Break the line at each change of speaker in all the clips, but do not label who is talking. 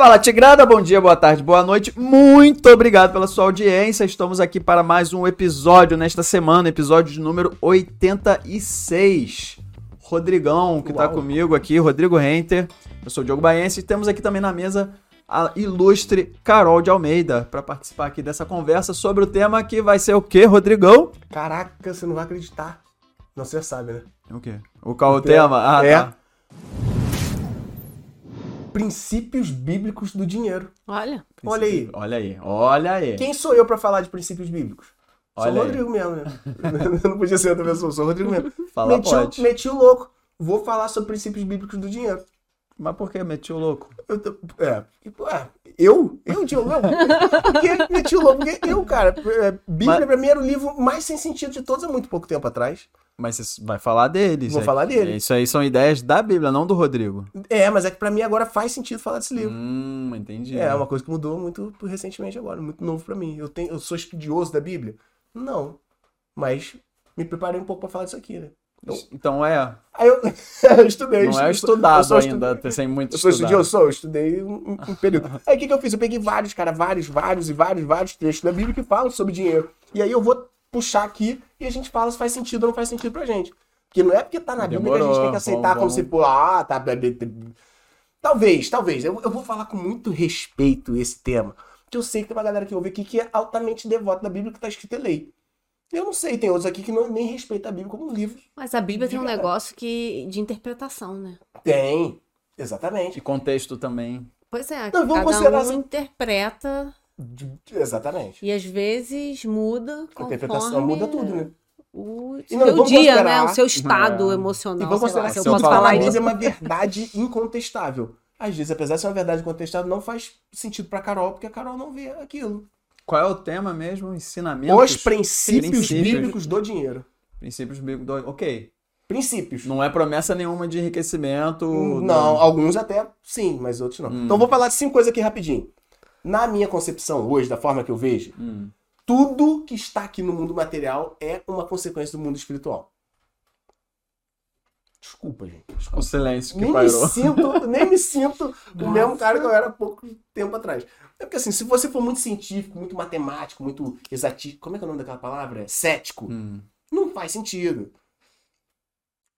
Fala Tigrada, bom dia, boa tarde, boa noite. Muito obrigado pela sua audiência. Estamos aqui para mais um episódio nesta semana, episódio de número 86. Rodrigão, que está comigo aqui, Rodrigo Renter. Eu sou o Diogo Baense e temos aqui também na mesa a ilustre Carol de Almeida para participar aqui dessa conversa sobre o tema que vai ser o quê, Rodrigão?
Caraca, você não vai acreditar. Não, você já sabe, né?
O quê? O qual o tema?
Ah, é. tá princípios bíblicos do dinheiro.
Olha.
Olha aí.
Olha aí. Olha aí.
Quem sou eu para falar de princípios bíblicos?
Olha
sou o Rodrigo mesmo, né? não podia ser outra pessoa, sou o Rodrigo mesmo.
Fala
meti,
pode.
meti o louco. Vou falar sobre princípios bíblicos do dinheiro.
Mas por que meti o louco?
Eu, é, é, eu? Eu, Diogo? Por que meti o louco? Porque eu, cara, é, Bíblia Mas... pra o livro mais sem sentido de todos há muito pouco tempo atrás.
Mas você vai falar deles.
Vou é, falar dele.
Isso aí são ideias da Bíblia, não do Rodrigo.
É, mas é que pra mim agora faz sentido falar desse livro.
Hum, entendi.
É, uma coisa que mudou muito recentemente agora, muito novo pra mim. Eu, tenho, eu sou estudioso da Bíblia? Não. Mas me preparei um pouco pra falar disso aqui, né?
Então, então é.
Aí eu, eu estudei.
Não é estudado ainda, estudei, sem muito
Eu sou estudioso, sou, eu estudei um, um período. Aí o que, que eu fiz? Eu peguei vários, cara, vários, vários e vários, vários trechos da Bíblia que falam sobre dinheiro. E aí eu vou puxar aqui e a gente fala se faz sentido ou não faz sentido pra gente. Porque não é porque tá na Bíblia que a gente tem que aceitar vamos, como vamos. se, pô, ah, tá. Talvez, talvez. Eu, eu vou falar com muito respeito esse tema. Porque eu sei que tem uma galera que ouve aqui que é altamente devota da Bíblia que tá escrito em lei. Eu não sei, tem outros aqui que não, nem respeitam a Bíblia como um livro.
Mas a Bíblia tem um negócio que, de interpretação, né?
Tem, exatamente.
E contexto também.
Pois é, não, vamos cada um assim... interpreta.
Exatamente.
E às vezes muda.
A interpretação muda tudo, né?
o não, seu dia, né? O seu estado é. emocional.
E vamos considerar lá, que eu posso falar isso. é uma verdade incontestável. Às vezes, apesar de ser uma verdade incontestável, não faz sentido para Carol, porque a Carol não vê aquilo.
Qual é o tema mesmo? Ensinamento.
Os princípios, princípios bíblicos do dinheiro.
Princípios bíblicos do. Ok.
Princípios.
Não é promessa nenhuma de enriquecimento.
Não, não. alguns até sim, mas outros não. Hum. Então vou falar de cinco coisas aqui rapidinho. Na minha concepção hoje, da forma que eu vejo, hum tudo que está aqui no mundo material é uma consequência do mundo espiritual. Desculpa, gente. Desculpa.
O silêncio que
nem. Me sinto, nem me sinto o mesmo cara que eu era há pouco tempo atrás. É porque assim, se você for muito científico, muito matemático, muito exatístico, como é que é o nome daquela palavra? Cético. Hum. Não faz sentido.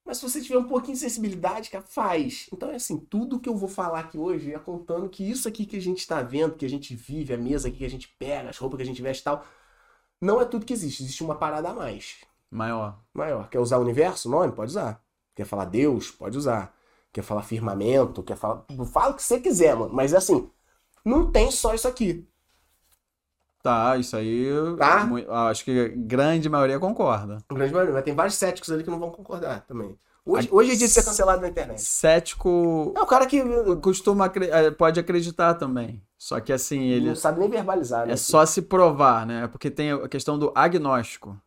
Mas se você tiver um pouquinho de sensibilidade, cara, faz. Então é assim, tudo que eu vou falar aqui hoje é contando que isso aqui que a gente está vendo, que a gente vive, a mesa aqui que a gente pega, as roupas que a gente veste e tal, não é tudo que existe. Existe uma parada a mais.
Maior.
Maior. Quer usar o universo? Nome? Pode usar. Quer falar Deus? Pode usar. Quer falar firmamento? Quer falar. Fala o que você quiser, mano. Mas é assim, não tem só isso aqui.
Tá, isso aí. Tá? Acho que a grande maioria concorda.
A grande maioria, mas tem vários céticos ali que não vão concordar também. Hoje, hoje é dia de ser cancelado na internet.
Cético.
É o cara que.
Costuma, é, pode acreditar também. Só que assim, ele.
Não sabe nem verbalizar, né?
É só se provar, né? Porque tem a questão do agnóstico.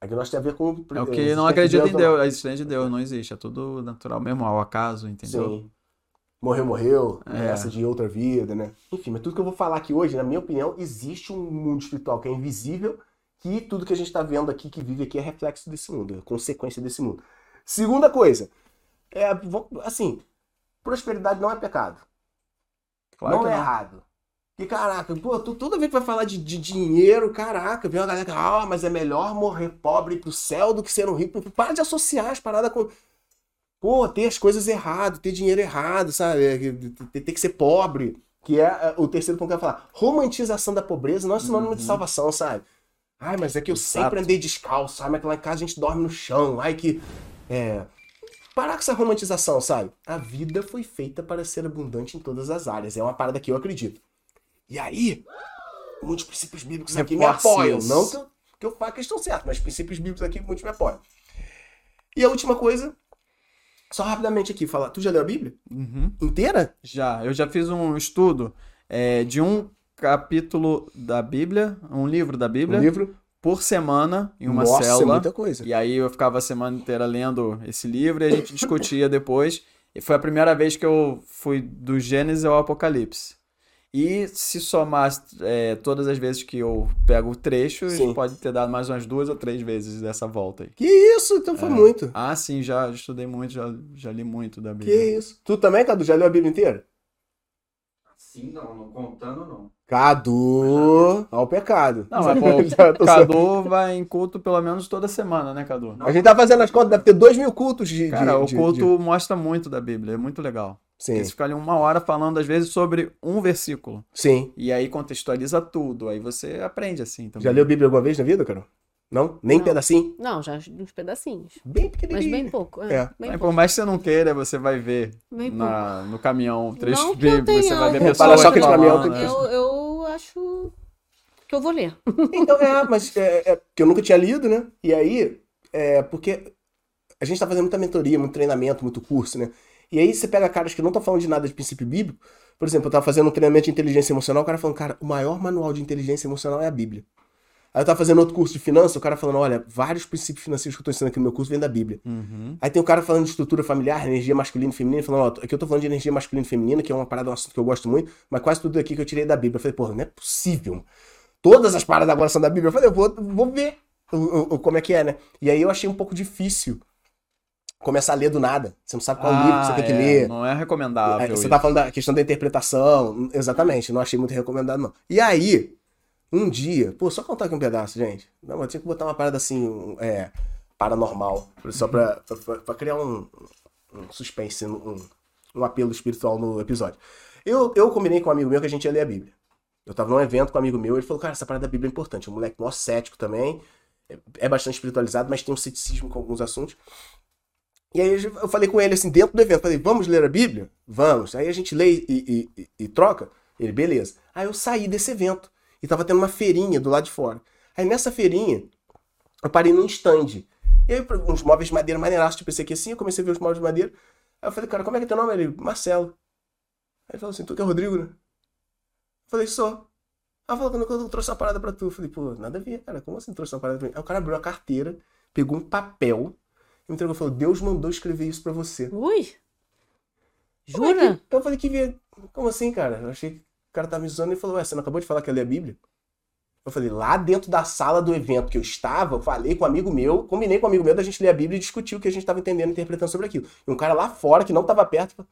Agnóstico tem a ver com.
É o que não acredita em Deus. A existência de Deus não existe. É tudo natural mesmo, ao acaso, entendeu? Sim
morreu, morreu, é. essa de outra vida, né? Enfim, mas tudo que eu vou falar aqui hoje, na minha opinião, existe um mundo espiritual que é invisível, que tudo que a gente está vendo aqui, que vive aqui, é reflexo desse mundo, é consequência desse mundo. Segunda coisa, é, assim, prosperidade não é pecado. Claro não é não. errado. E caraca, pô, tu, toda vez que vai falar de, de dinheiro, caraca, vem uma galera que, ah, mas é melhor morrer pobre pro céu do que ser um rico. Para de associar as paradas com pô, ter as coisas errado, ter dinheiro errado, sabe? É, ter, que ser pobre, que é, é o terceiro ponto que eu ia falar. Romantização da pobreza não é sinônimo uhum. de salvação, sabe? Ai, mas é que eu Exato. sempre andei descalço, sabe? Mas que lá em casa a gente dorme no chão. Ai, que. É. Parar com essa romantização, sabe? A vida foi feita para ser abundante em todas as áreas. É uma parada que eu acredito. E aí, muitos princípios bíblicos aqui me apoiam. Não que eu, que eu faça a questão certa, mas princípios bíblicos aqui muitos me apoiam. E a última coisa só rapidamente aqui, falar. Tu já leu a Bíblia?
Uhum.
Inteira?
Já. Eu já fiz um estudo é, de um capítulo da Bíblia, um livro da Bíblia.
Um livro?
Por semana, em uma
Nossa,
é célula.
muita coisa.
E aí eu ficava a semana inteira lendo esse livro e a gente discutia depois. E foi a primeira vez que eu fui do Gênesis ao Apocalipse. E se somar é, todas as vezes que eu pego o trecho, pode ter dado mais umas duas ou três vezes dessa volta aí.
Que isso? Então foi é. muito.
Ah, sim, já estudei muito, já, já li muito da Bíblia.
Que isso? Tu também, Cadu, já leu a Bíblia inteira?
Sim, não, não contando não.
Cadu, ao pecado.
Não, mas pô, Cadu vai em culto pelo menos toda semana, né, Cadu?
A gente tá fazendo as contas, deve ter dois mil cultos de.
Cara,
de,
o culto de... mostra muito da Bíblia, é muito legal. Sim. Eles ficam ali uma hora falando, às vezes, sobre um versículo.
Sim.
E aí contextualiza tudo. Aí você aprende assim também.
Já leu Bíblia alguma vez na vida, cara? Não? Nem
não.
pedacinho?
Não, já uns pedacinhos.
Bem pequenininho.
Mas bem pouco. É,
é.
Bem
pouco.
Por
mais que você não queira, você vai ver na, no caminhão trechos
bíblicos,
você vai ver
pessoas
falando.
De caminhão,
né? eu, eu acho que eu vou ler.
Então, é, mas é, é, porque eu nunca tinha lido, né? E aí, é, porque a gente tá fazendo muita mentoria, muito treinamento, muito curso, né? E aí você pega caras que não estão falando de nada de princípio bíblico. Por exemplo, eu tava fazendo um treinamento de inteligência emocional, o cara falando, cara, o maior manual de inteligência emocional é a Bíblia. Aí eu tava fazendo outro curso de finanças, o cara falando, olha, vários princípios financeiros que eu tô ensinando aqui no meu curso vêm da Bíblia.
Uhum.
Aí tem o cara falando de estrutura familiar, energia masculina e feminina, falando, ó, aqui eu tô falando de energia masculina e feminina, que é uma parada, um assunto que eu gosto muito, mas quase tudo aqui que eu tirei da Bíblia. Eu falei, porra, não é possível. Todas as paradas agora são da Bíblia. Eu falei, eu vou, vou ver o, o, como é que é, né? E aí eu achei um pouco difícil começar a ler do nada. Você não sabe qual ah, livro que você tem que
é.
ler.
Não é recomendável.
Você
isso.
tá falando da questão da interpretação. Exatamente, não achei muito recomendado, não. E aí, um dia, pô, só contar aqui um pedaço, gente. Não, eu tinha que botar uma parada assim, é, paranormal, só pra, pra, pra criar um, um suspense, um, um apelo espiritual no episódio. Eu, eu combinei com um amigo meu que a gente ia ler a Bíblia. Eu tava num evento com um amigo meu, ele falou, cara, essa parada da Bíblia é importante. Um moleque mó cético também, é, é bastante espiritualizado, mas tem um ceticismo com alguns assuntos. E aí eu falei com ele assim, dentro do evento, falei, vamos ler a Bíblia? Vamos. Aí a gente lê e, e, e, e troca. Ele, beleza. Aí eu saí desse evento e tava tendo uma feirinha do lado de fora. Aí nessa feirinha, eu parei num stand. E aí, uns móveis de madeira maneiraços, tipo esse aqui assim, eu comecei a ver os móveis de madeira. Aí eu falei, cara, como é que é teu nome? Ele, Marcelo. Aí ele falou assim, tu que é Rodrigo, né? Eu falei, só. Aí falou, quando eu trouxe uma parada pra tu. Eu falei, pô, nada a ver, cara, como assim trouxe uma parada pra mim? Aí o cara abriu a carteira, pegou um papel, e me entregou e falou, Deus mandou escrever isso pra você.
Ui! Jura?
Então eu falei que, como assim, cara? Eu achei que cara tava me zoando e falou, ué, você não acabou de falar que ia ler a Bíblia? Eu falei, lá dentro da sala do evento que eu estava, eu falei com um amigo meu, combinei com um amigo meu da gente ler a Bíblia e discutir o que a gente estava entendendo, interpretando sobre aquilo. E um cara lá fora, que não estava perto,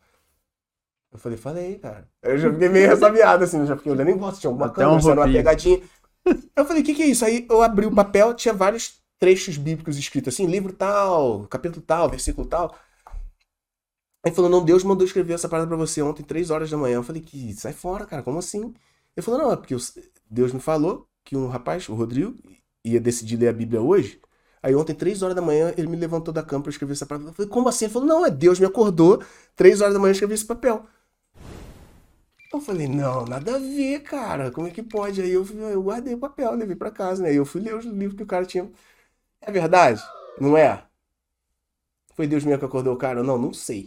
eu falei, falei, cara. Eu já fiquei meio ressabiado, assim, já fiquei olhando em volta, tinha alguma Até câmera, um uma pegadinha. Eu falei, o que, que é isso? Aí eu abri o papel, tinha vários trechos bíblicos escritos assim, livro tal, capítulo tal, versículo tal. Aí falou, não, Deus mandou escrever essa parada pra você ontem, três horas da manhã. Eu falei, que sai fora, cara, como assim? Ele falou, não, é porque Deus me falou que um rapaz, o Rodrigo, ia decidir ler a Bíblia hoje. Aí ontem, três horas da manhã, ele me levantou da cama pra escrever essa parada. Eu falei, como assim? Ele falou, não, é Deus me acordou, três horas da manhã eu escrevi esse papel. Eu falei, não, nada a ver, cara, como é que pode? Aí eu, eu guardei o papel, levei pra casa, né? Aí eu fui ler os livros que o cara tinha. É verdade? Não é? Foi Deus mesmo que acordou o cara? Não, não sei.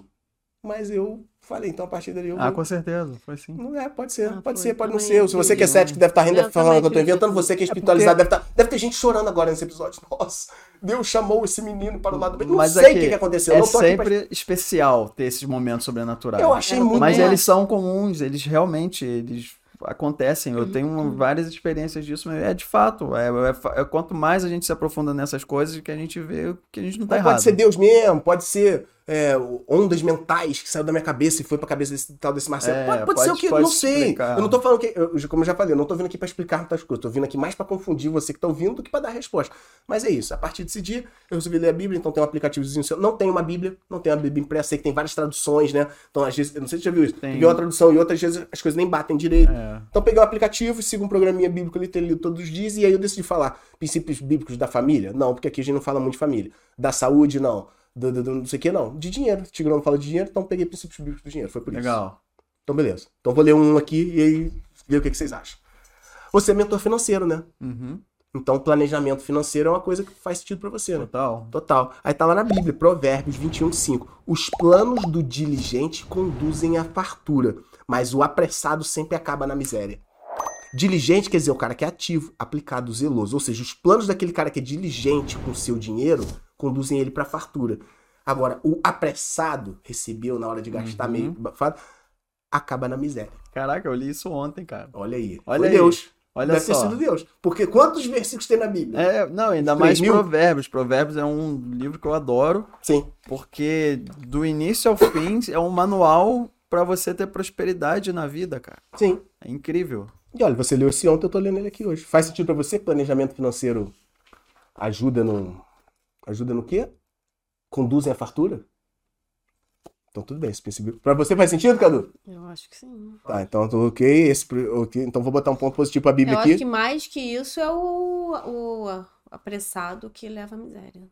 Mas eu falei, então a partir dali eu.
Ah, com certeza, foi sim.
Não é, pode ser, ah, pode ser, pode não ser. Se você que é cético deve estar rindo, deve estar falando que eu tô inventando, você que é espiritualizado, é porque... deve, estar, deve ter gente chorando agora nesse episódio. Nossa, Deus chamou esse menino para o lado bem. Não Mas sei o que, que aconteceu.
É sempre pra... especial ter esses momentos sobrenaturais.
Eu achei muito.
Mas eles são comuns, eles realmente, eles acontecem. Eu tenho uhum. várias experiências disso, mas é de fato. É, é, é, quanto mais a gente se aprofunda nessas coisas que a gente vê que a gente não tá errado.
Pode ser Deus mesmo, pode ser é, ondas mentais que saiu da minha cabeça e foi pra cabeça desse tal desse Marcelo. É, pode, pode, ser o que, não sei. Explicar. Eu não tô falando que, eu, como eu já falei, eu não tô vindo aqui pra explicar muitas coisas, tô vindo aqui mais para confundir você que tá ouvindo do que para dar resposta. Mas é isso, a partir desse dia eu resolvi ler a Bíblia, então tem um aplicativozinho seu. Não tem uma Bíblia, não tem uma Bíblia impressa, sei que tem várias traduções, né? Então às vezes, eu não sei se você já viu isso, tem. peguei uma tradução e outras vezes as coisas nem batem direito. É. Então peguei um aplicativo, sigo um programinha bíblico ali, lido todos os dias, e aí eu decidi falar princípios bíblicos da família? Não, porque aqui a gente não fala muito de família. Da saúde, não do, do, do, não sei o que, não. De dinheiro. O Tigrão fala de dinheiro, então peguei princípios bíblicos do dinheiro. Foi por
isso.
Legal. Então, beleza. Então vou ler um aqui e aí ver o que, que vocês acham. Você é mentor financeiro, né?
Uhum.
Então, planejamento financeiro é uma coisa que faz sentido para você,
né? Total.
Total. Aí tá lá na Bíblia, Provérbios 21, 5. Os planos do diligente conduzem à fartura, mas o apressado sempre acaba na miséria. Diligente quer dizer o cara que é ativo, aplicado, zeloso. Ou seja, os planos daquele cara que é diligente com o seu dinheiro conduzem ele para fartura. Agora, o apressado recebeu na hora de gastar uhum. meio acaba na miséria.
Caraca, eu li isso ontem, cara.
Olha aí.
Olha Foi
aí. Deus.
Olha Deve
só. ter sido Deus. Porque quantos versículos tem na Bíblia?
É, não, ainda mais mil? Provérbios. Provérbios é um livro que eu adoro.
Sim.
Porque do início ao fim é um manual para você ter prosperidade na vida, cara.
Sim.
É incrível.
E olha, você leu esse ontem, eu tô lendo ele aqui hoje. Faz sentido para você que planejamento financeiro ajuda no. Ajuda no quê? Conduzem à fartura? Então tudo bem, esse princípio. Pra você faz sentido, Cadu?
Eu acho que sim.
Tá, então tô ok. Esse, ok. Então vou botar um ponto positivo pra Bíblia
Eu
aqui.
acho que mais que isso é o, o apressado que leva à miséria.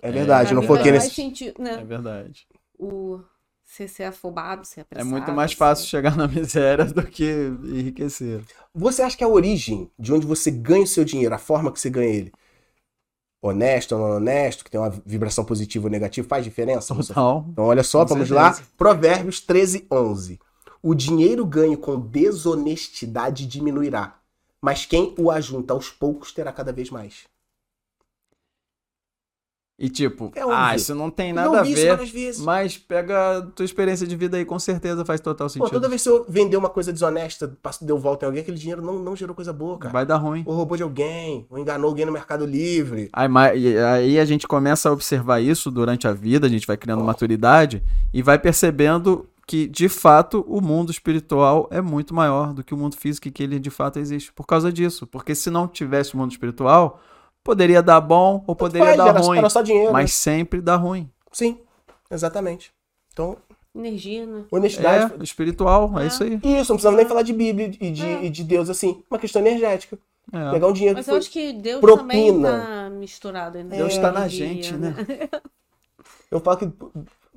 É verdade,
Pra
não
faz mais
nesse.
sentido, né?
É verdade.
O ser, ser afobado, ser
É
apressado.
muito mais
ser-
fácil chegar na miséria do que enriquecer.
Você acha que a origem de onde você ganha o seu dinheiro, a forma que você ganha ele, honesto ou não honesto, que tem uma vibração positiva ou negativa, faz diferença?
Total.
Então, olha só,
Com
vamos
certeza.
lá. Provérbios 13, 11. O dinheiro ganho com desonestidade diminuirá, mas quem o ajunta aos poucos terá cada vez mais.
E tipo,
É
ah, isso não tem nada a
isso
ver.
vezes.
Mas pega a tua experiência de vida aí, com certeza faz total
Pô,
sentido.
toda vez que eu vender uma coisa desonesta, deu volta em alguém, aquele dinheiro não, não gerou coisa boa, cara.
Vai dar ruim.
Ou roubou de alguém, ou enganou alguém no Mercado Livre.
Aí, ma- e aí a gente começa a observar isso durante a vida, a gente vai criando maturidade e vai percebendo que, de fato, o mundo espiritual é muito maior do que o mundo físico e que ele de fato existe. Por causa disso. Porque se não tivesse o mundo espiritual, poderia dar bom ou poderia
Faz,
dar
era,
ruim.
era só dinheiro.
Mas sempre dá ruim.
né? Sim, exatamente. Então,
Energia, né?
honestidade.
É, espiritual, é,
É.
isso aí.
Isso, não precisamos nem falar de Bíblia e de, e de Deus assim. Uma questão energética.
É.
Pegar um dinheiro
Mas
que
eu
foi...
acho que Deus
propina.
também tá misturado né?
Deus
É,
tá na gente, né?
Eu falo que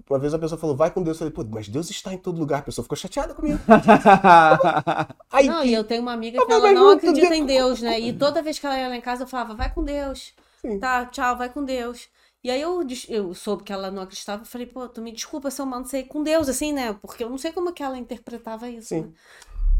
uma vez a pessoa falou, vai com Deus. Eu falei, pô, mas Deus está em todo lugar. A pessoa ficou chateada comigo. Aí,
Não, e eu tenho uma amiga que ela não acredita
Deus-
em Deus, né? E toda vez que ela ia lá em casa, eu falava, vai com Deus.
Sim.
Tá, tchau, vai com Deus. E aí eu, eu soube que ela não acreditava, eu falei, pô, tu me desculpa se eu ir com Deus, assim, né? Porque eu não sei como que ela interpretava isso,
Sim.
né?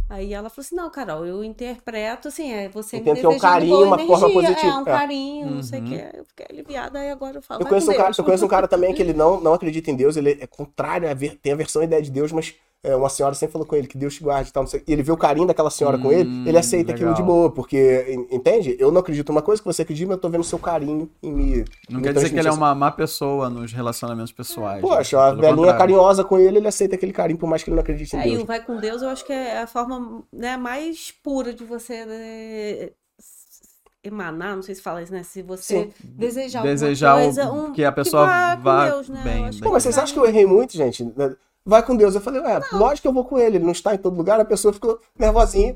Aí ela falou assim, não, Carol, eu interpreto, assim, é você
Entendo
me
que é um carinho, uma forma
energia,
positiva,
É, um
é.
carinho, não sei o
Uhum.
que. Eu fiquei aliviada, aí agora eu falo,
eu conheço,
com
um cara,
Deus.
eu conheço um cara também que ele não, não acredita em Deus, ele é contrário, a ver- tem a versão e ideia de Deus, mas é, uma senhora sempre falou com ele que Deus te guarde e tal. não sei- E ele vê o carinho daquela senhora com ele,
Hum,
ele aceita aquilo
legal.
de boa, porque, en- entende? Eu não acredito numa coisa que você acredita, mas eu tô vendo o seu carinho em me.
Não quer dizer que ele é uma má pessoa nos relacionamentos pessoais.
Poxa,
né?
a velhinha
contrário.
carinhosa com ele, ele aceita aquele carinho, por mais que ele não acredite em
É, e
Deus.
o vai com Deus, eu acho que é a forma né, mais pura de você né, emanar, não sei se fala isso, né? Se você
Sim.
desejar,
Desejar
coisa, um,
que a pessoa
vá
vá
com Deus, né?
bem, bem.
Pô, mas vocês acham que eu errei muito, gente? Vai com Deus. Eu falei, ué, lógico que eu vou com ele, ele não está em todo lugar, a pessoa ficou nervosinha.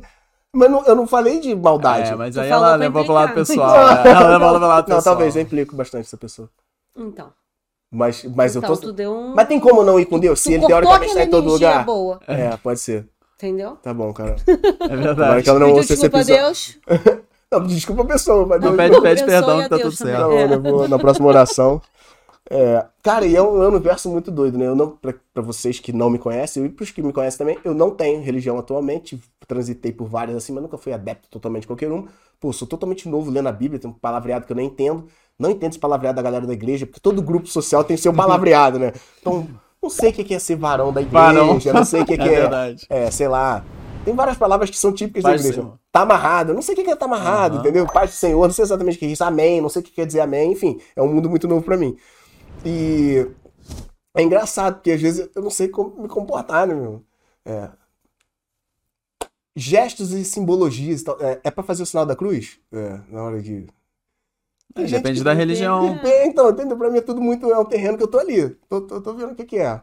Mas não- eu não falei de maldade.
É, mas aí
falou
ela levou pro lado pessoal. né? Ela levou pro lado
Não,
pessoal.
talvez, eu implico bastante essa pessoa.
Então,
Mas, mas
então
eu tô.
um...
Mas tem como não ir com Deus? Se
tu
ele teoricamente está em todo lugar?
boa,
É, pode ser.
entendeu?
Tá bom, cara.
É
Agora
verdade.
que ela não ouça esse
desculpa a
episódio.
Deus.
Não, desculpa a pessoa, mas
Não,
Deus-
pede, pede perdão que tá
Deus
tudo certo.
Não,
É.
eu vou na próxima oração. É, cara, e é um, é um universo muito doido, né? Eu não, pra, pra vocês que não me conhecem, e pros que me conhecem também, eu não tenho religião atualmente. Transitei por várias assim, mas nunca fui adepto totalmente de qualquer um. Pô, sou totalmente novo lendo a Bíblia, tem um palavreado que eu nem entendo. Não entendo esse palavreado da galera da igreja, porque todo grupo social tem seu palavreado, né? Então, não sei o que é ser varão da igreja,
Varão.
não sei o que,
É
é.
verdade.
É, sei lá. Tem várias palavras que são típicas
Pai
da igreja.
Senhor.
Tá amarrado. Eu não sei o que é tá amarrado,
Aham.
entendeu? Pai do Senhor, não sei exatamente o que é isso. Amém, não sei o que quer dizer amém. Enfim, é um mundo muito novo pra mim. E é engraçado, porque às vezes eu não sei como me comportar, né, meu? É. Gestos e simbologias. e tal. É, é pra fazer o sinal da cruz? É, na hora de.
É, depende da
não
religião.
É, então, entendeu? Pra mim é tudo muito. É um terreno que eu tô ali. Tô, tô, tô vendo o que, que é.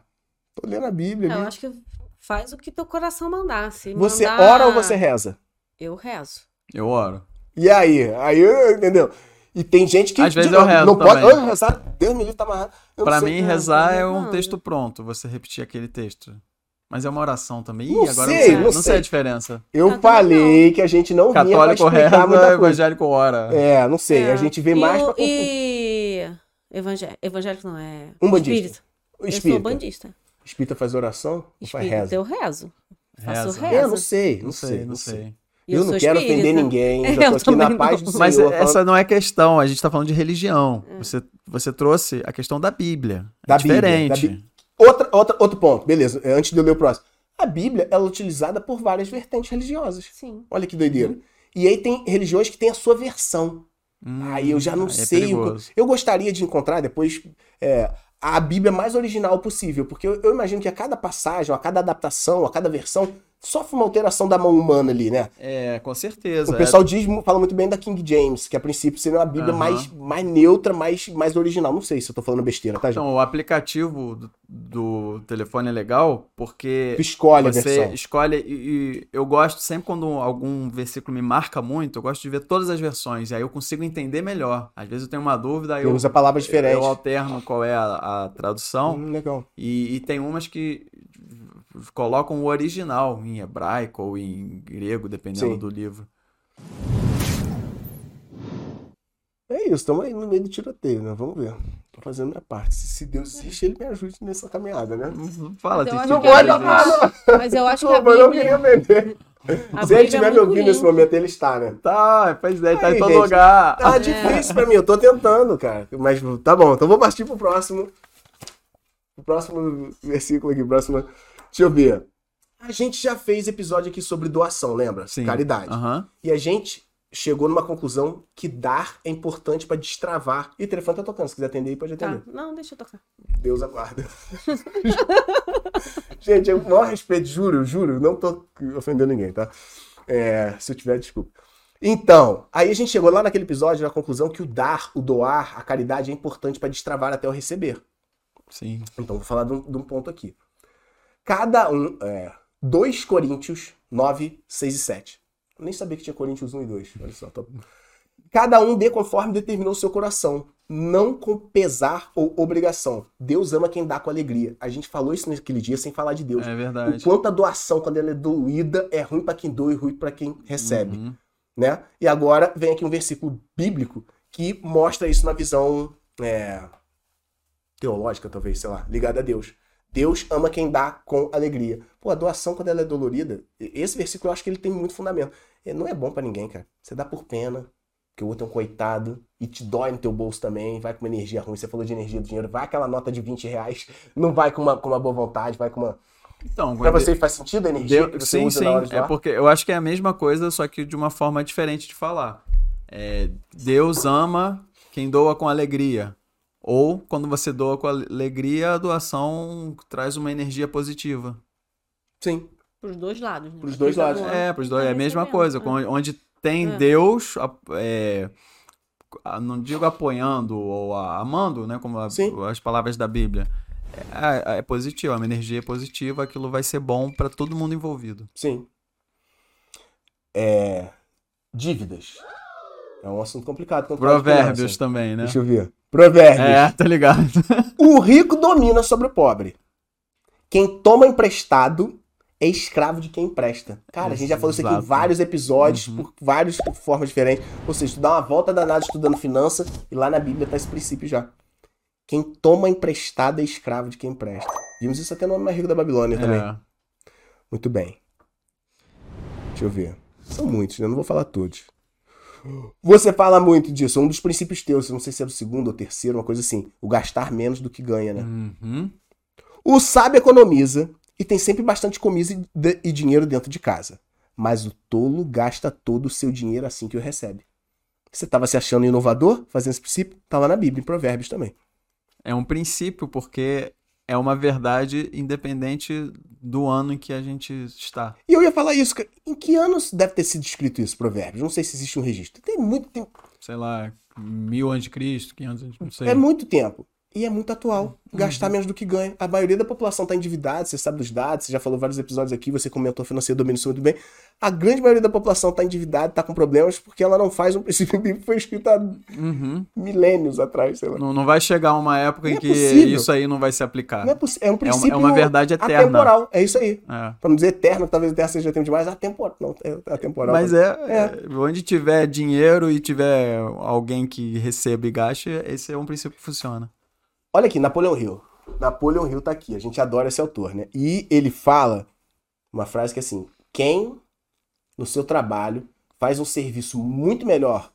Tô lendo a Bíblia.
Eu acho que faz o que teu coração mandar. Se
Você
mandar-
ora ou você reza?
Eu rezo.
Eu oro.
E aí? Aí, entendeu? E tem gente que.
Às vezes eu rezo
Não pode.
também.
Ah, rezar. Deus me livre, tá amarrado. Não
Pra mim,
não,
rezar
não,
é um
não.
texto pronto. Você repetir aquele texto. Mas é uma oração também. Ih,
Não
agora
sei,
não sei,
não
não sei
sei.
a diferença.
Eu
também
falei que a gente não vinha pra
Católico
explicar
reza,
muita coisa.
evangélico ora.
É, não sei.
É.
A gente vê
e
mais
o-
pra.
E. Evangé- Evangélico não, é.
Um bandista.
Espírita.
O
Eu sou
espírita.
bandista.
Espírita faz oração ou faz
Espírita,
reza?
eu rezo. Faço
Reza.
rezo.
Eu não sei, não,
Não
sei,
sei, não sei.
E
Eu, não quero
espírita.
ofender ninguém. Eu já
Eu
tô aqui na paz
não.
do
Mas
Senhor. falando
essa não é questão, a gente tá falando de religião. Você, você trouxe a questão da Bíblia. É
Da Bíblia,
diferente.
da Bí- Outra, outra, outro ponto, beleza. é, Antes de eu ler o próximo. A Bíblia ela é utilizada por várias vertentes religiosas.
Sim.
Olha que doideira. E aí tem religiões que têm a sua versão.
Hum,
Aí eu já não
é
sei. o que-
perigoso.
eu gostaria de encontrar depois é, a Bíblia mais original possível, porque eu, eu imagino que a cada passagem, a cada adaptação, a cada versão, sofre uma alteração da mão humana ali, né?
É, com certeza.
O pessoal diz, fala muito bem da King James, que a princípio seria uma Bíblia
Aham.
mais, mais neutra, mais, mais original. Não sei se eu tô falando besteira, tá, gente?
Então, o aplicativo do, do telefone é legal porque
tu escolhe a
você
versão.
escolhe e, e eu gosto sempre quando algum versículo me marca muito, eu gosto de ver todas as versões, e aí eu consigo entender melhor. Às vezes eu tenho uma dúvida, aí eu,
usa palavras diferentes.
eu alterno qual é a, a tradução,
Hum, legal.
e, e tem umas que colocam o original em hebraico ou em grego, dependendo
Sim.
do livro.
É isso, estamos aí no meio do tiroteio, né? Vamos ver. Tô fazendo minha parte. Se, Deus existe, ele me ajude nessa caminhada, né?
Fala,
Mas eu
Titi.
Não pode falar,
Mas eu acho que a
Mas eu
Bíblia. a
Se ele
Bíblia
estiver
é
me ouvindo nesse momento, ele está, né?
Tá, pois é, tá
Aí,
em todo
gente.
lugar.
Tá difícil pra mim, eu tô tentando, cara. Mas tá bom, então vou partir pro próximo. O próximo versículo aqui, próximo. Deixa eu ver. A gente já fez episódio aqui sobre doação, lembra?
Sim.
Caridade.
Aham.
E a gente chegou numa conclusão que dar é importante pra destravar. E o telefone tá tocando, se quiser atender aí, pode
Tá.
atender.
Não, deixa eu tocar.
Deus aguarda. gente, eu maior respeito, juro, juro, não tô ofendendo ninguém, tá? É, se eu tiver, desculpa. Então, aí a gente chegou lá naquele episódio na conclusão que o dar, o doar, a caridade é importante pra destravar até o receber.
Sim.
Então, vou falar de um, de um ponto aqui. Cada um. É, 2 Coríntios 9, 6 e 7. Eu nem sabia que tinha Coríntios 1 e 2. Olha só. Tô... Cada um dê conforme determinou o seu coração, não com pesar ou obrigação. Deus ama quem dá com alegria. A gente falou isso naquele dia sem falar de Deus.
É
o
verdade.
quanto a doação, quando ela é doída, é ruim pra quem doa e ruim pra quem recebe
Uhum.
né? E agora vem aqui um versículo bíblico que mostra isso na visão é, teológica, talvez, sei lá, ligada a Deus. Deus ama quem dá com alegria. Pô, a doação, quando ela é dolorida, esse versículo eu acho que ele tem muito fundamento. Ele não é bom pra ninguém, cara. Você dá por pena, que o outro é um coitado, e te dói no teu bolso também, vai com uma energia ruim. Você falou de energia do dinheiro, vai aquela nota de 20 reais, não vai com uma, com uma boa vontade, vai com uma.
Então,
Pra você faz sentido a energia
Deu-
que você
sim, sim. É porque eu acho que é a mesma coisa, só que de uma forma diferente de falar. É, Deus ama quem doa com alegria. Ou quando você doa com alegria, a doação traz uma energia positiva.
Sim.
Pros dois lados, né?
Pros dois
Quem tá
lados.
É, pros dois,
tá
é a mesma coisa.
é.
Onde tem
É.
Deus, é, não digo apoiando ou amando, né? Como a- as palavras da Bíblia. É, é positivo, é uma energia positiva, aquilo vai ser bom para todo mundo envolvido.
Sim. É, dívidas. É um assunto complicado.
Provérbios também, né?
Deixa eu ver. Provérbios.
É, tá ligado.
O rico domina sobre o pobre. Quem toma emprestado é escravo de quem empresta. Cara, a gente já falou isso aqui em
Exato.
vários episódios,
Uhum.
por várias formas diferentes. Ou seja, tu dá uma volta danada estudando finança e lá na Bíblia tá esse princípio já. Quem toma emprestado é escravo de quem empresta. Vimos isso até no Homem Mais Rico da Babilônia também.
É.
Muito bem. Deixa eu ver. São muitos, né? Eu não vou falar todos. Você fala muito disso. Um dos princípios teus, não sei se é o segundo ou terceiro, uma coisa assim. O gastar menos do que ganha, né?
Uhum.
O sábio economiza e tem sempre bastante comida e dinheiro dentro de casa. Mas o tolo gasta todo o seu dinheiro assim que o recebe. Você estava se achando inovador fazendo esse princípio? Tá lá na Bíblia, em Provérbios também.
É um princípio, porque é uma verdade independente do ano em que a gente está.
E eu ia falar isso. cara. Em que anos deve ter sido escrito isso, Provérbios? Não sei se existe um registro. Tem muito tempo.
Sei lá, mil antes de Cristo, 500 antes, não sei.
É muito tempo. E é muito atual. Gastar menos do que ganha. A maioria da população está endividada, você sabe dos dados, você já falou vários episódios aqui, você comentou financeiro domínio isso muito bem. A grande maioria da população está endividada, está com problemas, porque ela não faz um princípio bíblico que foi escrito há
Uhum.
milênios atrás, sei lá.
Não, não vai chegar uma época
Não
em
é
que
possível.
isso aí não vai se aplicar.
Não é, é um
É
princípio
uma, é uma verdade eterna.
atemporal. É isso aí.
É.
Pra não dizer eterno, talvez eterno seja tempo demais, atemporal. Não, é atemporal.
Mas é, é, onde tiver dinheiro e tiver alguém que receba e gaste, esse é um princípio que funciona.
Olha aqui, Napoleão Hill. Napoleão Hill tá aqui, a gente adora esse autor, né? E ele fala uma frase que é assim: quem no seu trabalho faz um serviço muito melhor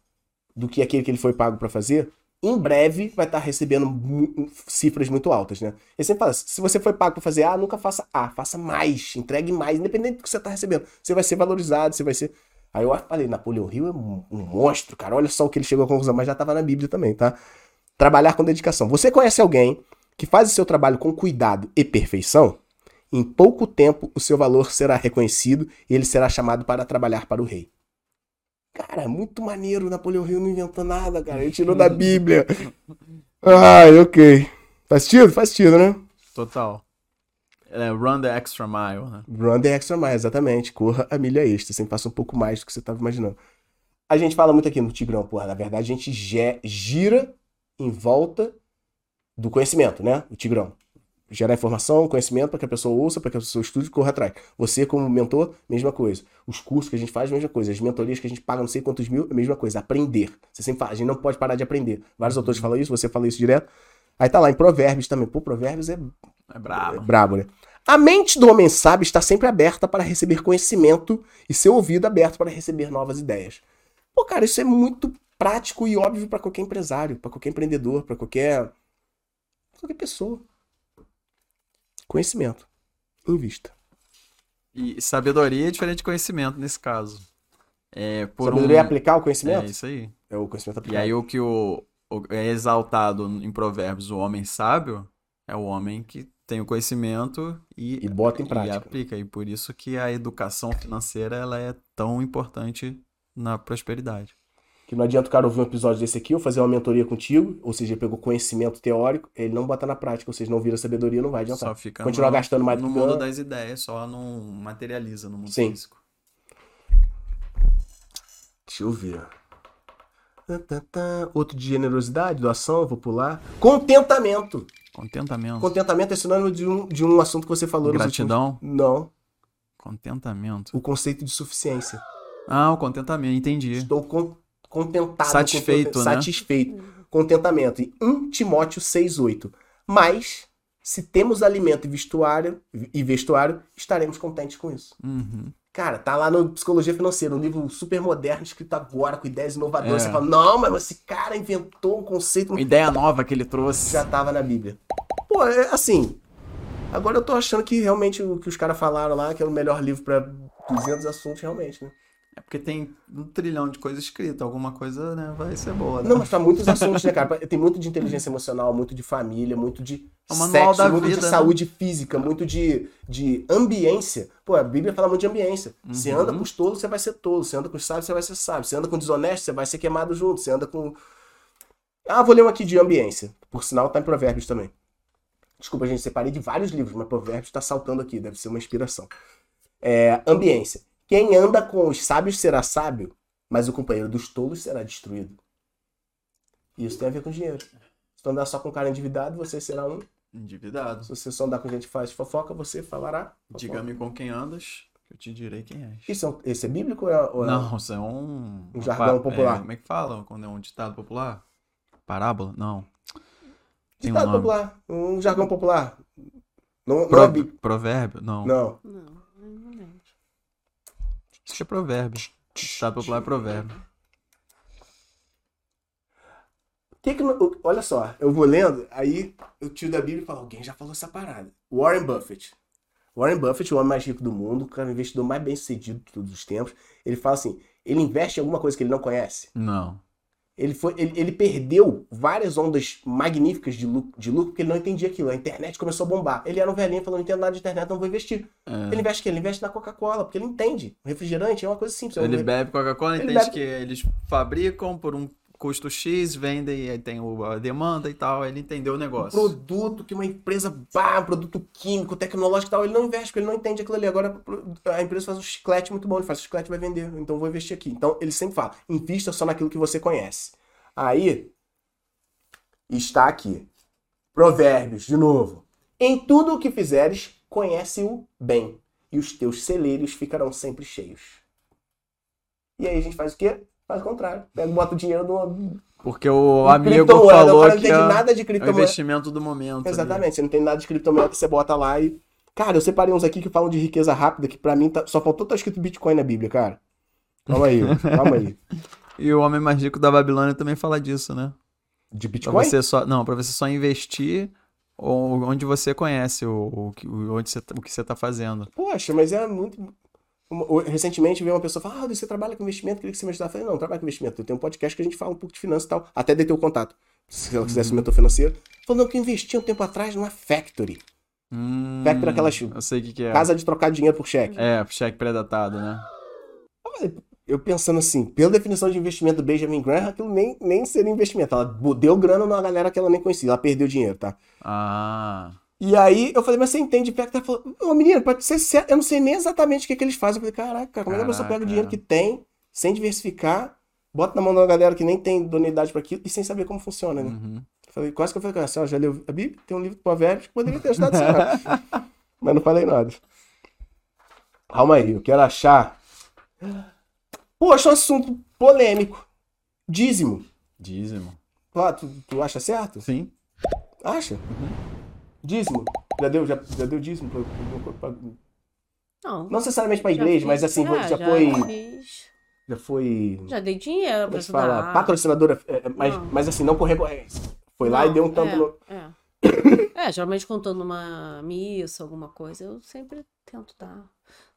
do que aquele que ele foi pago para fazer, em breve vai estar recebendo mu- cifras muito altas, né? Ele sempre fala: se você foi pago para fazer A, nunca faça A, faça mais, entregue mais, independente do que você tá recebendo. Você vai ser valorizado, você vai ser. Aí eu falei: Napoleão Hill é um, monstro, cara. Olha só o que ele chegou à conclusão, mas já tava na Bíblia também, tá? Trabalhar com dedicação. Você conhece alguém que faz o seu trabalho com cuidado e perfeição, em pouco tempo o seu valor será reconhecido e ele será chamado para trabalhar para o rei. Cara, muito maneiro. Napoleão Hill não inventou nada, cara. Ele tirou da Bíblia. Ai, ok. Faz sentido? Faz sentido, né?
Total. É, run the extra mile, né?
Run the extra mile, exatamente. Corra a milha extra. Sempre faça um pouco mais do que você estava imaginando. A gente fala muito aqui no Tigrão, porra. Na verdade, a gente ge- gira em volta do conhecimento, né? O Tigrão. Gerar informação, conhecimento para que a pessoa ouça, para que a pessoa estude e corra atrás. Você, como mentor, mesma coisa. Os cursos que a gente faz, mesma coisa. As mentorias que a gente paga não sei quantos mil, a mesma coisa. Aprender. Você sempre fala, a gente não pode parar de aprender. Vários autores falam isso, você fala isso direto. Aí tá lá em Provérbios também. Pô, Provérbios é
É
é
brabo.
brabo, né? A mente do homem sábio está sempre aberta para receber conhecimento e seu ouvido aberto para receber novas ideias. Pô, cara, isso é muito prático e óbvio para qualquer empresário, para qualquer empreendedor, para qualquer qualquer pessoa. Conhecimento. Invista.
E sabedoria é diferente de conhecimento nesse caso. É, por
Sabedoria é
um...
aplicar o
É
conhecimento?
isso aí.
É, o conhecimento
E
aplicado.
aí o que o, o- é exaltado em Provérbios, o homem sábio, é o homem que tem o conhecimento e,
E bota em
e
prática.
aplica. E por isso que a educação financeira ela é tão importante na prosperidade.
Que não adianta o cara ouvir um episódio desse aqui ou fazer uma mentoria contigo, ou seja, ele pegou conhecimento teórico, ele não bota na prática, ou seja, não vira sabedoria, não vai adiantar.
Só fica
Continuar
no,
gastando mais
no mundo das ideias, só não materializa no mundo
Sim.
físico.
Deixa eu ver. Outro de generosidade, doação, vou pular. Contentamento.
Contentamento.
Contentamento é sinônimo de um, de um assunto que você falou
Gratidão.
últimos... Não.
Contentamento.
O conceito de suficiência.
Ah, o contentamento, entendi.
Estou con- contentado.
Satisfeito, né?
Satisfeito. Contentamento. Em 1 Timóteo 6,8. Mas, se temos alimento e vestuário, e vestuário, estaremos contentes com isso.
Uhum.
Cara, tá lá no Psicologia Financeira, um livro super moderno, escrito agora, com ideias inovadoras.
É.
Você fala, não, mas esse cara inventou um conceito
Uma ideia nova que ele trouxe.
já tava na Bíblia. Pô, é assim. Agora eu tô achando que realmente o que os caras falaram lá, que era o melhor livro pra 200 assuntos, realmente, né?
É porque tem um trilhão de coisas escritas. Alguma coisa, né, vai ser boa, né?
Não, mas pra muitos assuntos, né, cara? Tem muito de inteligência emocional, muito de família, muito de
É
sexo, muito
vida,
de
né?
saúde física, muito de, de ambiência. Pô, a Bíblia fala muito de ambiência. Você
Uhum.
anda com os tolos, você vai ser tolo. Você anda com os sábios, você vai ser sábio. Você anda com desonesto, você vai ser queimado junto. Você anda com... Ah, vou ler um aqui de ambiência. Por sinal, tá em Provérbios também. Desculpa, gente, separei de vários livros, mas Provérbios tá saltando aqui, deve ser uma inspiração. É, ambiência. Quem anda com os sábios será sábio, mas o companheiro dos tolos será destruído. Isso tem a ver com dinheiro. Se tu andar só com um cara endividado, você será um.
Endividado.
Se você só andar com gente que faz fofoca, você falará.
Diga-me com quem andas, que eu te direi quem és.
Isso é um- esse é bíblico ou é. ou é-
Não, isso é um...
Um jargão
uma pa-
popular.
é, como é que fala quando é um ditado popular? Parábola? Não. Tem um
Ditado
nome.
popular. Um jargão popular. Não, não
Pro-
é bíblico.
Provérbio? Não.
Não.
Não, não lembro.
Que é provérbio. Ditado popular é provérbio.
Que que olha só, eu vou lendo, aí o tio da Bíblia fala: alguém já falou essa parada. Warren Buffett. Warren Buffett, o homem mais rico do mundo, o cara investidor mais bem sucedido de todos os tempos. Ele fala assim: ele investe em alguma coisa que ele não conhece.
Não.
Ele, foi, ele, ele perdeu várias ondas magníficas de lucro, de lucro porque ele não entendia aquilo. A internet começou a bombar. Ele era um velhinho falando: não entendo nada de internet, não vou investir.
É.
Ele investe o quê? Ele investe na Coca-Cola, porque ele entende. O refrigerante é uma coisa simples. é
Ele bebe Coca-Cola, entende
bebe-
que eles fabricam por um custo X, vendem e aí tem o- a demanda e tal. Ele entendeu o
um
negócio.
produto que uma empresa, bah, um produto químico, tecnológico e tal, ele não investe, porque ele não entende aquilo ali. Agora a empresa faz um chiclete muito bom, ele faz um chiclete e vai vender, então vou investir aqui. Então ele sempre fala, invista só naquilo que você conhece. Aí está aqui. Provérbios, de novo. Em tudo o que fizeres, conhece-o bem, e os teus celeiros ficarão sempre cheios. E aí a gente faz o quê? Faz o contrário. Pega bota o dinheiro no,
Porque o amigo falou
não
que é,
nada de
é o investimento do momento. ali.
Exatamente, você não tem nada de criptomoeda, você bota lá e. Cara, eu separei uns aqui que falam de riqueza rápida, que pra mim tá- só faltou estar escrito Bitcoin na Bíblia, cara. Calma aí, calma aí.
E o homem mais rico da Babilônia também fala disso, né?
De
Pra
Bitcoin?
você só, não, para você só investir onde você conhece o, o, que- o- onde você, tá- o que você tá fazendo.
Poxa, mas é muito. Recentemente veio uma pessoa falar: Ah, você trabalha com investimento, queria que você me ajudasse. Eu falei: Não, não trabalho com investimento. Eu tenho um podcast que a gente fala um pouco de finanças e tal. Até dei teu contato. se ela quisesse mentor financeiro. Falou que investia um tempo atrás numa factory.
Hum,
Factory, aquelas-
Eu sei o que, que é.
Casa de trocar dinheiro por cheque.
É, cheque pré-datado, né?
Eu pensando assim, pela definição de investimento do Benjamin Graham, aquilo nem, nem seria investimento. Ela deu grana numa galera que ela nem conhecia, ela perdeu dinheiro, tá?
Ah.
E aí eu falei, mas você entende factory? Ela falou, ô menino, pode ser certo. Eu não sei nem exatamente o que, que eles fazem. Eu falei, caraca, cara, como é que a pessoa pega o dinheiro que tem, sem diversificar, bota na mão uma galera que nem tem idoneidade para aquilo e sem saber como funciona, né?
Uhum.
Eu Falei, quase que eu falei, cara, a senhora já leu a Bíblia? Tem um livro do Provérbios que poderia ter ajudado a senhora. Mas não falei nada. Calma aí, eu quero achar. Poxa, um assunto polêmico. Dízimo.
Dízimo.
Ah, tu, tu acha certo?
Sim.
Acha? Dízimo. Já deu, já, já deu dízimo pra, pra- pra-
Não.
Não necessariamente pra
Já
igreja,
fiz-
mas assim,
é,
já, foi.
fiz.
Já foi.
Já dei dinheiro pra
é se fala?
ajudar.
Patrocinadora, é, é, mas,
Não.
mas assim, não com recorrência. Foi lá e
Não,
deu um tanto
é,
no.
É. É, geralmente tô numa missa, alguma coisa, eu sempre tento dar.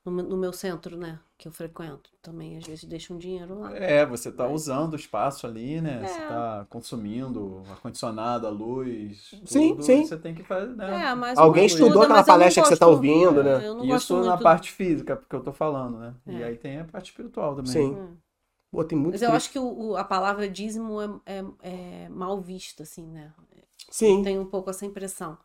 No, meu- no meu centro, né? Que eu frequento. Também, às vezes, deixo um dinheiro lá.
É, você tá usando o espaço ali, né?
É.
Você tá consumindo ar-condicionado, a luz.
Sim,
tudo,
sim.
e Você tem que fazer, né?
É, mas
Alguém estudou aquela palestra que você tá
gosto-
ouvindo, né?
é, Eu não gosto
Isso na
muito-
parte física, porque eu tô falando, né? E
É.
aí tem a parte espiritual também.
Sim.
É.
Pô, tem muito.
Mas eu acho que o, o- a palavra dízimo é, é- é mal vista, assim, né?
Sim.
Tem um pouco essa impressão.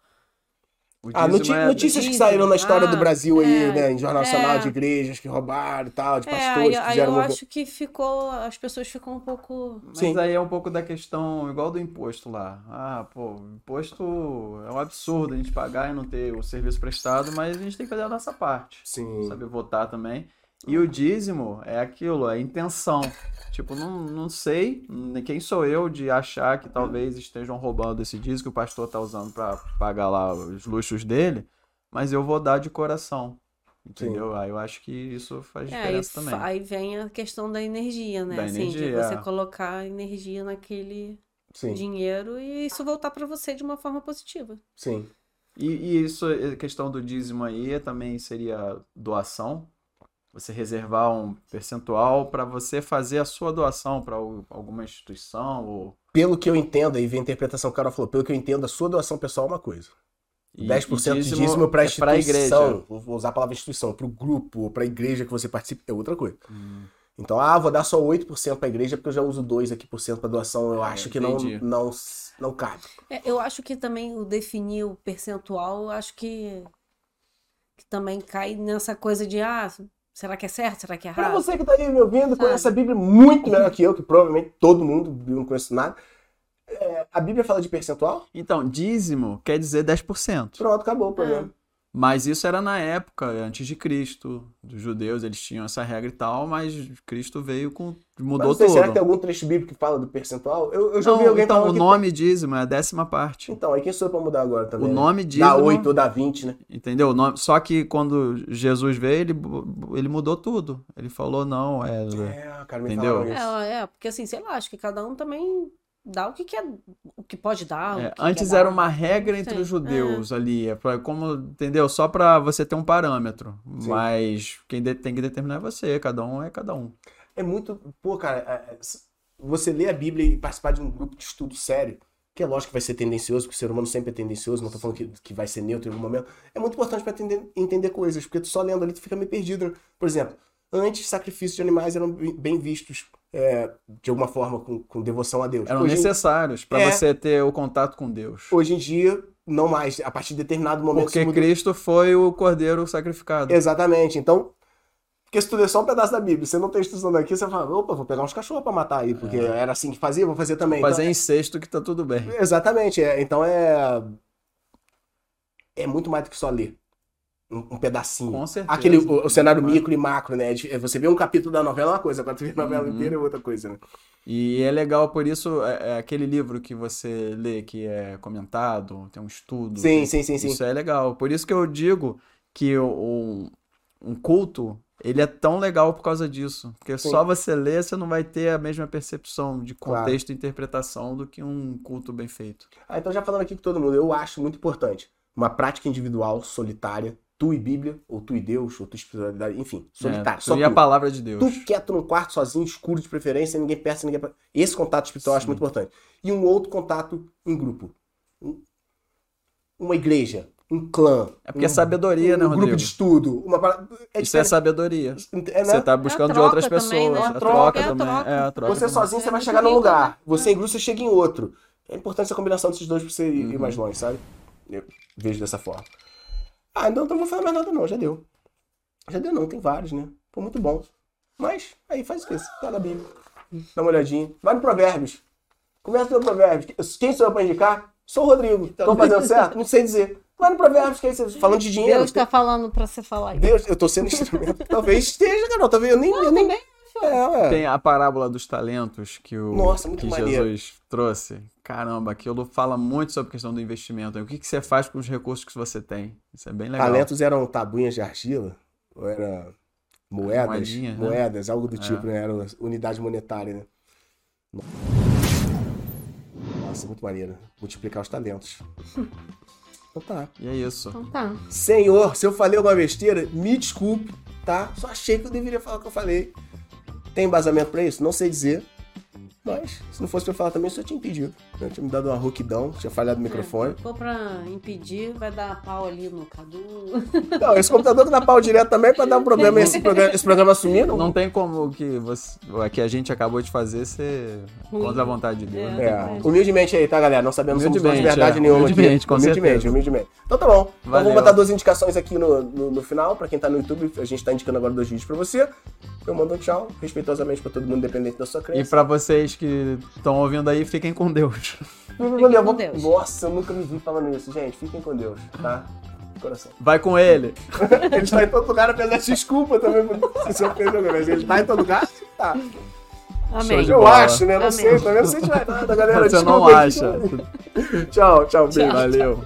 Ah, noti-
é-
notícias que saíram na história do
Ah,
Brasil aí,
é,
né? Em Jornal
é.
Nacional, de igrejas que roubaram e tal, de
É, aí,
pastores que
aí
fizeram
eu
movimento.
acho que ficou. As pessoas ficam um pouco.
Mas
Sim.
aí é um pouco da questão, igual do imposto lá. Ah, pô, imposto é um absurdo a gente pagar e não ter o serviço prestado, mas a gente tem que fazer a nossa parte.
Sim.
Saber votar também. E o dízimo é aquilo, é intenção. Tipo, não, não sei nem quem sou eu de achar que talvez estejam roubando esse dízimo que o pastor tá usando para pagar lá os luxos dele, mas eu vou dar de coração. Entendeu? Aí eu acho que isso faz
É,
diferença também.
fa- aí vem a questão da energia, né?
Da
assim, de
energia,
você
é.
colocar energia naquele
Sim.
dinheiro e isso voltar pra você de uma forma positiva.
Sim.
E, e isso, a questão do dízimo aí também seria doação. Você reservar um percentual para você fazer a sua doação para alguma instituição ou
Pelo que eu entendo, aí vem a interpretação que o cara falou, pelo que eu entendo, a sua doação pessoal é uma coisa.
e-
10%
e
de dízimo para
é pra
instituição,
igreja.
vou usar a palavra instituição, para o grupo, ou para a igreja que você participa, é outra coisa.
Hum.
Então, ah, vou dar só 8% para a igreja porque eu já uso 2 aqui por cento para doação, eu
É,
acho que não,
entendi.
não, não cabe.
É, eu acho que também o definir o percentual, eu acho que, que também cai nessa coisa de, ah, será que é certo? Será que é
Para
errado?
você que tá aí me ouvindo,
Sabe?
conhece a Bíblia muito melhor que eu, que provavelmente todo mundo, eu não conheço nada. É, a Bíblia fala de percentual?
Então, dízimo quer dizer 10%.
Pronto, acabou o problema.
Mas isso era na época, antes de Cristo. Dos judeus, eles tinham essa regra e tal, mas Cristo veio com. Mudou
não sei,
tudo.
será que tem algum trecho bíblico que fala do percentual? Eu, eu já
Não,
ouvi alguém
então,
falando
o
que
nome dízimo é a décima parte.
Então, aí quem sou eu pra mudar agora também?
O
né?
nome
Dá
dízimo.
8 ou dá 20, né?
Entendeu? O nome- Só que quando Jesus veio, ele, ele mudou tudo. Ele falou, não, é.
É, cara, me
Entendeu?
É, é, porque assim, sei lá, acho que cada um também dá o que quer, o que pode dar. o
É,
que
antes era
dar.
uma regra entre
sei.
os judeus ali, é pra, como, entendeu? Só pra você ter um parâmetro.
Sim.
Mas quem de- tem que determinar é você, cada um é cada um.
É muito. Pô, cara, você ler a Bíblia e participar de um grupo de estudo sério, que é lógico que vai ser tendencioso, porque o ser humano sempre é tendencioso, não tô falando que, que vai ser neutro em algum momento. É muito importante pra entender, coisas, porque tu só lendo ali tu fica meio perdido. né? Por exemplo, antes sacrifícios de animais eram bem vistos é, de alguma forma com, com devoção a Deus.
Eram
Hoje
necessários pra
É.
você ter o contato com Deus.
Hoje em dia, não mais. A partir de determinado momento
Porque. Cristo foi o cordeiro sacrificado.
Exatamente. Então, porque se tu ler só um pedaço da Bíblia, você não tem instrução daqui, você fala, opa, vou pegar uns cachorros pra matar aí, porque era assim que fazia, vou fazer também.
Fazer
Então,
incesto que tá tudo bem.
Exatamente. é, então é. É muito mais do que só ler. Um, um pedacinho.
Com certeza.
Aquele, o, o cenário micro e macro, né? É é, Você vê um capítulo da novela é uma coisa, agora tu vê a novela
Uhum.
inteira é outra coisa, né?
E é legal, por isso, é, é aquele livro que você lê que é comentado, tem um estudo.
Sim,
tem-
sim, sim, sim.
Isso é legal. Por isso que eu digo que o- um, um culto, ele é tão legal por causa disso. Porque
Sim.
só você ler, você não vai ter a mesma percepção de
Claro.
contexto e interpretação do que um culto bem feito.
Ah, então já falando aqui com todo mundo, eu acho muito importante uma prática individual, solitária, tu e Bíblia, ou tu e Deus, ou tu e espiritualidade, enfim, solitário.
É,
só
tu e a
tu.
palavra de Deus.
Tu quieto num quarto sozinho, escuro de preferência, ninguém perto, ninguém. Esse contato espiritual eu acho
Sim.
muito importante. E um outro contato em grupo. Um- Uma igreja, um clã.
É porque é
um,
sabedoria,
um
né, Rodrigo?
grupo de estudo. Uma parada. É
Isso é sabedoria.
É, né?
Você tá buscando de
troca
outras
também,
pessoas.
né?
É
É
a
a
troca
troca, é
também.
troca.
É a troca.
Você
também.
sozinho,
É
você vai
muito
chegar num lugar.
né?
Você em grupo, você chega em outro. É importante essa combinação desses dois pra você ir
Uhum.
ir mais longe, sabe? Eu vejo dessa forma. Ah, então não vou falar mais nada não, já deu. Já deu não, tem vários, né? Foi muito bom. Mas, aí faz isso. Tá na Bíblia. Dá uma olhadinha. Vai no Provérbios. Começa pelo Provérbios. Quem sou eu pra indicar? Sou o Rodrigo. Tô fazendo certo? Não sei dizer. Vai no Provérbios, que você falando de dinheiro.
Deus tá falando pra você falar isso.
Deus, eu tô sendo instrumento. Talvez esteja, Carol. Talvez eu nem. eu nem... É.
Tem a parábola dos talentos que o
Nossa,
que
maneiro.
Jesus trouxe. Caramba, aquilo fala muito sobre a questão do investimento. O que, que você faz com os recursos que você tem? Isso é bem legal.
Talentos eram tabuinhas de argila? Ou era moedas?
Né?
moedas, algo do
É.
tipo, né? Era unidade monetária, né? Nossa, muito maneiro. Multiplicar os talentos. Então tá.
E é isso.
Então tá.
Senhor, se eu falei alguma besteira, me desculpe, tá? Só achei que eu deveria falar o que eu falei. Tem embasamento pra isso? Não sei dizer. Mas, se não fosse pra eu falar também, eu só tinha impedido. Eu tinha me dado uma rouquidão, tinha falhado o microfone.
Se for pra impedir, vai dar pau ali no Cadu.
Não, esse computador que dá pau direto também pra dar um problema esse programa, esse programa assumir, não,
tem como que você, o que a gente acabou de fazer ser contra a vontade de Deus.
É.
tem
É, humildemente aí, tá, galera? Não sabemos se somos donos de verdade
é.
nenhuma aqui.
Humildemente, com
humildemente,
certeza.
humildemente. Então tá bom. Então vou botar duas indicações aqui no, no, no final, pra quem tá no YouTube. A gente tá indicando agora dois vídeos pra você. Eu mando um tchau, respeitosamente pra todo mundo, independente da sua
E
crença.
pra vocês que estão ouvindo aí, fiquem com Deus.
Fiquem
com
Eu
Deus.
Nossa, eu nunca me vi falando isso, gente. Fiquem com Deus, tá? De coração.
Vai com ele.
Ele está em todo lugar, apesar de desculpa também por se ofender, mas ele tá em todo lugar? Tá.
Amém.
Eu
bola.
acho, né? Não
Amém.
sei, também não sei de mais nada, galera.
Você não
Desculpa,
acha.
Tchau, tchau, beijo.
Valeu.